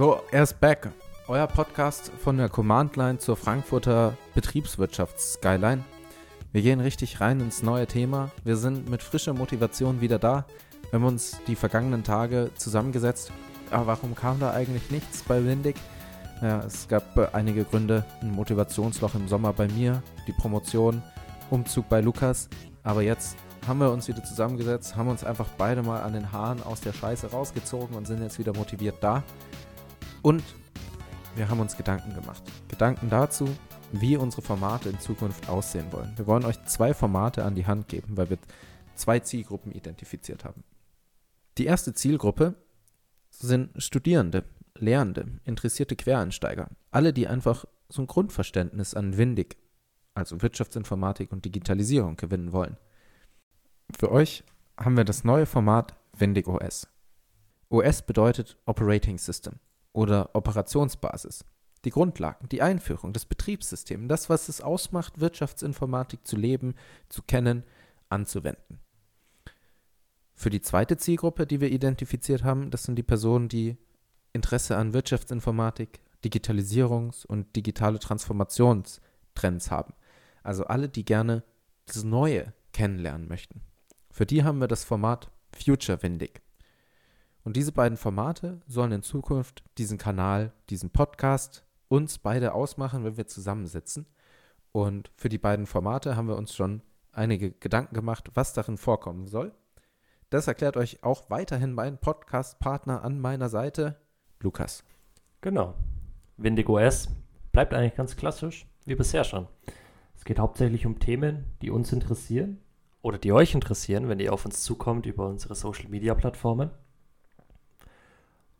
So, er ist back. Euer Podcast von der Command Line zur Frankfurter Betriebswirtschafts-Skyline. Wir gehen richtig rein ins neue Thema. Wir sind mit frischer Motivation wieder da. Wir haben uns die vergangenen Tage zusammengesetzt. Aber warum kam da eigentlich nichts bei Windig? Ja, es gab äh, einige Gründe. Ein Motivationsloch im Sommer bei mir, die Promotion, Umzug bei Lukas. Aber jetzt haben wir uns wieder zusammengesetzt, haben uns einfach beide mal an den Haaren aus der Scheiße rausgezogen und sind jetzt wieder motiviert da. Und wir haben uns Gedanken gemacht. Gedanken dazu, wie unsere Formate in Zukunft aussehen wollen. Wir wollen euch zwei Formate an die Hand geben, weil wir zwei Zielgruppen identifiziert haben. Die erste Zielgruppe sind Studierende, Lehrende, interessierte Quereinsteiger. Alle, die einfach so ein Grundverständnis an Windig, also Wirtschaftsinformatik und Digitalisierung gewinnen wollen. Für euch haben wir das neue Format Windig OS. OS bedeutet Operating System oder Operationsbasis. Die Grundlagen, die Einführung, das Betriebssystem, das, was es ausmacht, Wirtschaftsinformatik zu leben, zu kennen, anzuwenden. Für die zweite Zielgruppe, die wir identifiziert haben, das sind die Personen, die Interesse an Wirtschaftsinformatik, Digitalisierungs- und digitale Transformationstrends haben. Also alle, die gerne das Neue kennenlernen möchten. Für die haben wir das Format Future Windig. Und diese beiden Formate sollen in Zukunft diesen Kanal, diesen Podcast uns beide ausmachen, wenn wir zusammensitzen. Und für die beiden Formate haben wir uns schon einige Gedanken gemacht, was darin vorkommen soll. Das erklärt euch auch weiterhin mein Podcast-Partner an meiner Seite, Lukas. Genau. Windigo S bleibt eigentlich ganz klassisch, wie bisher schon. Es geht hauptsächlich um Themen, die uns interessieren oder die euch interessieren, wenn ihr auf uns zukommt über unsere Social-Media-Plattformen.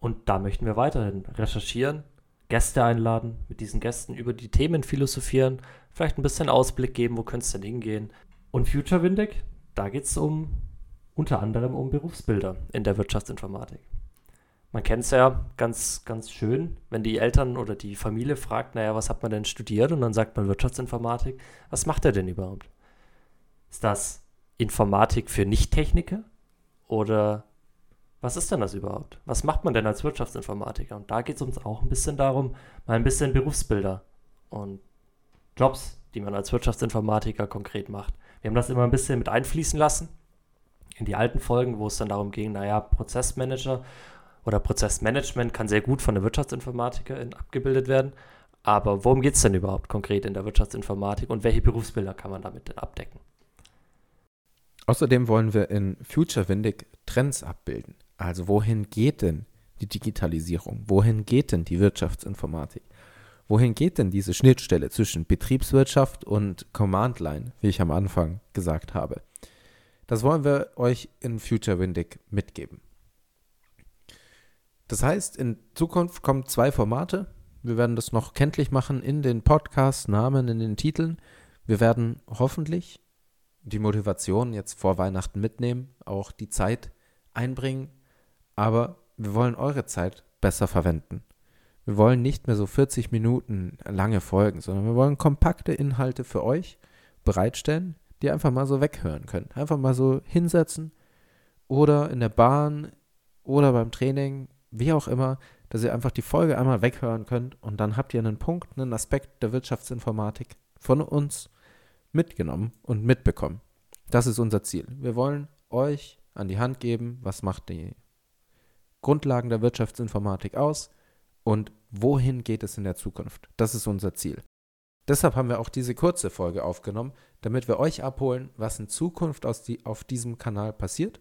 Und da möchten wir weiterhin recherchieren, Gäste einladen, mit diesen Gästen über die Themen philosophieren, vielleicht ein bisschen Ausblick geben, wo könnte es denn hingehen. Und Future Windig, da geht es um unter anderem um Berufsbilder in der Wirtschaftsinformatik. Man kennt es ja ganz, ganz schön, wenn die Eltern oder die Familie fragt, naja, was hat man denn studiert? Und dann sagt man Wirtschaftsinformatik. Was macht er denn überhaupt? Ist das Informatik für Nicht-Techniker? Oder was ist denn das überhaupt? Was macht man denn als Wirtschaftsinformatiker? Und da geht es uns auch ein bisschen darum, mal ein bisschen Berufsbilder und Jobs, die man als Wirtschaftsinformatiker konkret macht. Wir haben das immer ein bisschen mit einfließen lassen in die alten Folgen, wo es dann darum ging, naja, Prozessmanager oder Prozessmanagement kann sehr gut von der Wirtschaftsinformatikerin abgebildet werden. Aber worum geht es denn überhaupt konkret in der Wirtschaftsinformatik und welche Berufsbilder kann man damit denn abdecken? Außerdem wollen wir in Future Windig Trends abbilden. Also wohin geht denn die Digitalisierung? Wohin geht denn die Wirtschaftsinformatik? Wohin geht denn diese Schnittstelle zwischen Betriebswirtschaft und Command Line, wie ich am Anfang gesagt habe? Das wollen wir euch in Future Windig mitgeben. Das heißt, in Zukunft kommen zwei Formate. Wir werden das noch kenntlich machen in den Podcast-Namen, in den Titeln. Wir werden hoffentlich die Motivation jetzt vor Weihnachten mitnehmen, auch die Zeit einbringen, aber wir wollen eure Zeit besser verwenden. Wir wollen nicht mehr so 40 Minuten lange Folgen, sondern wir wollen kompakte Inhalte für euch bereitstellen, die ihr einfach mal so weghören könnt. Einfach mal so hinsetzen oder in der Bahn oder beim Training, wie auch immer, dass ihr einfach die Folge einmal weghören könnt und dann habt ihr einen Punkt, einen Aspekt der Wirtschaftsinformatik von uns mitgenommen und mitbekommen. Das ist unser Ziel. Wir wollen euch an die Hand geben, was macht die Grundlagen der Wirtschaftsinformatik aus und wohin geht es in der Zukunft. Das ist unser Ziel. Deshalb haben wir auch diese kurze Folge aufgenommen, damit wir euch abholen, was in Zukunft die, auf diesem Kanal passiert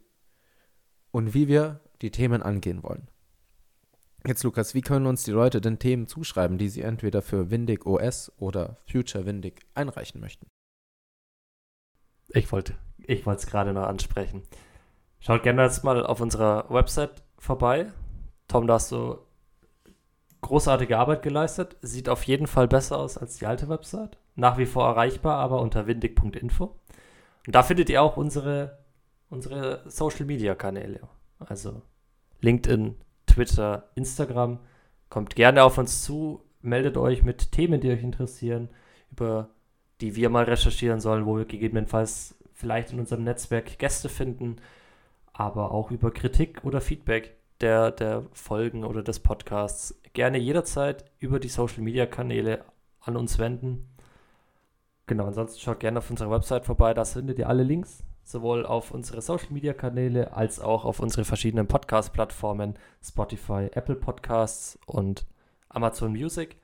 und wie wir die Themen angehen wollen. Jetzt, Lukas, wie können uns die Leute denn Themen zuschreiben, die sie entweder für Windig OS oder Future Windig einreichen möchten? Ich wollte ich es gerade noch ansprechen. Schaut gerne jetzt mal auf unserer Website vorbei. Tom, da hast du großartige Arbeit geleistet. Sieht auf jeden Fall besser aus als die alte Website. Nach wie vor erreichbar, aber unter windig.info. Und da findet ihr auch unsere, unsere Social Media Kanäle. Also LinkedIn, Twitter, Instagram. Kommt gerne auf uns zu, meldet euch mit Themen, die euch interessieren, über die wir mal recherchieren sollen, wo wir gegebenenfalls vielleicht in unserem Netzwerk Gäste finden, aber auch über Kritik oder Feedback der, der Folgen oder des Podcasts gerne jederzeit über die Social Media Kanäle an uns wenden. Genau, ansonsten schaut gerne auf unserer Website vorbei, da findet ihr alle Links, sowohl auf unsere Social Media Kanäle als auch auf unsere verschiedenen Podcast-Plattformen, Spotify, Apple Podcasts und Amazon Music.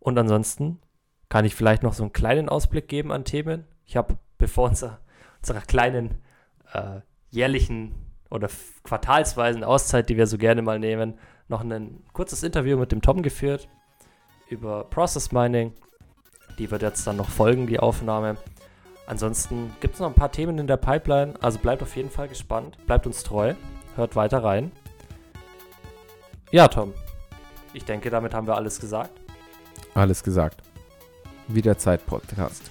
Und ansonsten kann ich vielleicht noch so einen kleinen Ausblick geben an Themen. Ich habe, bevor unser, unserer kleinen äh, jährlichen oder quartalsweisen Auszeit, die wir so gerne mal nehmen, noch ein kurzes Interview mit dem Tom geführt über Process Mining. Die wird jetzt dann noch folgen, die Aufnahme. Ansonsten gibt es noch ein paar Themen in der Pipeline, also bleibt auf jeden Fall gespannt, bleibt uns treu, hört weiter rein. Ja, Tom, ich denke, damit haben wir alles gesagt. Alles gesagt. Wie der Zeit-Podcast.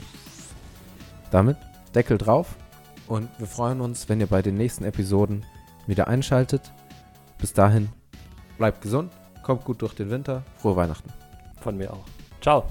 Damit Deckel drauf und wir freuen uns, wenn ihr bei den nächsten Episoden wieder einschaltet. Bis dahin, bleibt gesund, kommt gut durch den Winter, frohe Weihnachten. Von mir auch. Ciao.